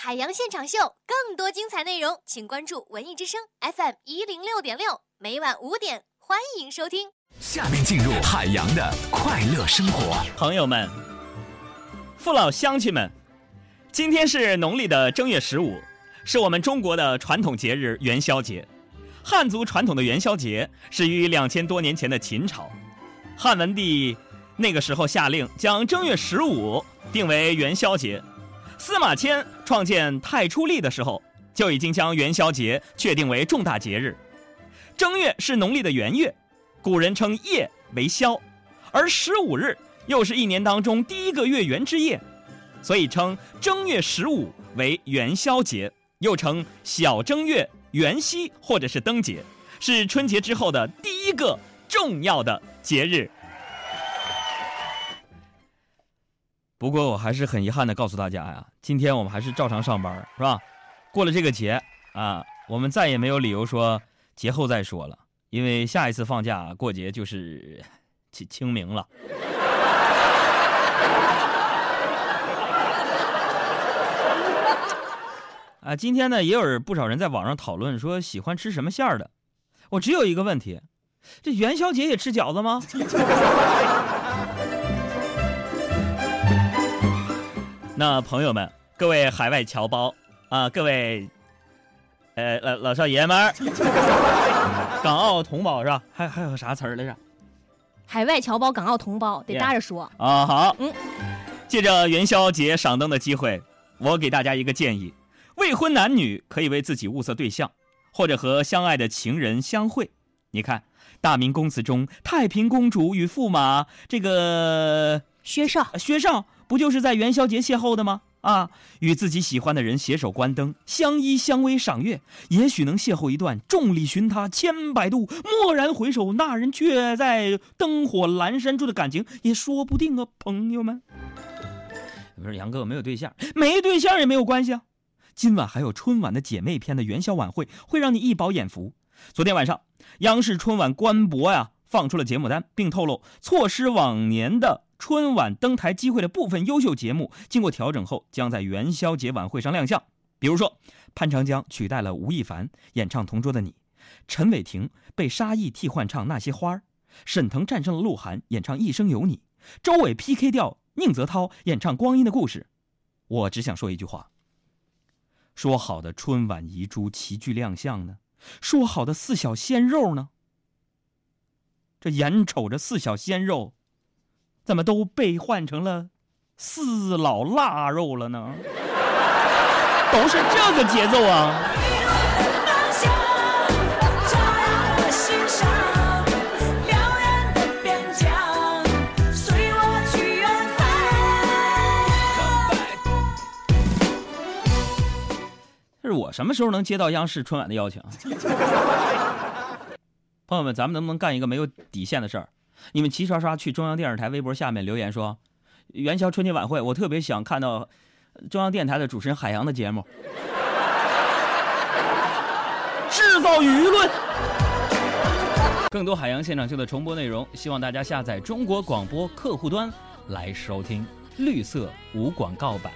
海洋现场秀更多精彩内容，请关注文艺之声 FM 一零六点六，每晚五点欢迎收听。下面进入海洋的快乐生活，朋友们，父老乡亲们，今天是农历的正月十五，是我们中国的传统节日元宵节。汉族传统的元宵节始于两千多年前的秦朝，汉文帝那个时候下令将正月十五定为元宵节。司马迁创建太初历的时候，就已经将元宵节确定为重大节日。正月是农历的元月，古人称夜为宵，而十五日又是一年当中第一个月圆之夜，所以称正月十五为元宵节，又称小正月、元夕或者是灯节，是春节之后的第一个重要的节日。不过我还是很遗憾的告诉大家呀，今天我们还是照常上班，是吧？过了这个节啊，我们再也没有理由说节后再说了，因为下一次放假过节就是 清清明了。啊，今天呢也有不少人在网上讨论说喜欢吃什么馅儿的，我只有一个问题，这元宵节也吃饺子吗？那朋友们，各位海外侨胞啊，各位，呃老老少爷们儿，港澳同胞是吧？还还有啥词儿来着？海外侨胞、港澳同胞得搭着说啊。好，嗯，借着元宵节赏灯的机会，我给大家一个建议：未婚男女可以为自己物色对象，或者和相爱的情人相会。你看，《大明宫词》中太平公主与驸马这个薛少，薛绍。不就是在元宵节邂逅的吗？啊，与自己喜欢的人携手观灯，相依相偎赏月，也许能邂逅一段众里寻他千百度，蓦然回首，那人却在灯火阑珊处的感情，也说不定啊，朋友们。不是杨哥，我没有对象，没对象也没有关系啊。今晚还有春晚的姐妹篇的元宵晚会，会让你一饱眼福。昨天晚上，央视春晚官博呀放出了节目单，并透露错失往年的。春晚登台机会的部分优秀节目，经过调整后，将在元宵节晚会上亮相。比如说，潘长江取代了吴亦凡演唱《同桌的你》，陈伟霆被沙溢替换唱《那些花儿》，沈腾战胜了鹿晗演唱《一生有你》，周伟 PK 掉宁泽涛演唱《光阴的故事》。我只想说一句话：说好的春晚遗珠齐聚亮相呢？说好的四小鲜肉呢？这眼瞅着四小鲜肉。怎么都被换成了四老腊肉了呢？都是这个节奏啊！这是我什么时候能接到央视春晚的邀请？朋友们，咱们能不能干一个没有底线的事儿？你们齐刷刷去中央电视台微博下面留言说：“元宵春节晚会，我特别想看到中央电台的主持人海洋的节目，制造舆论。”更多海洋现场秀的重播内容，希望大家下载中国广播客户端来收听绿色无广告版。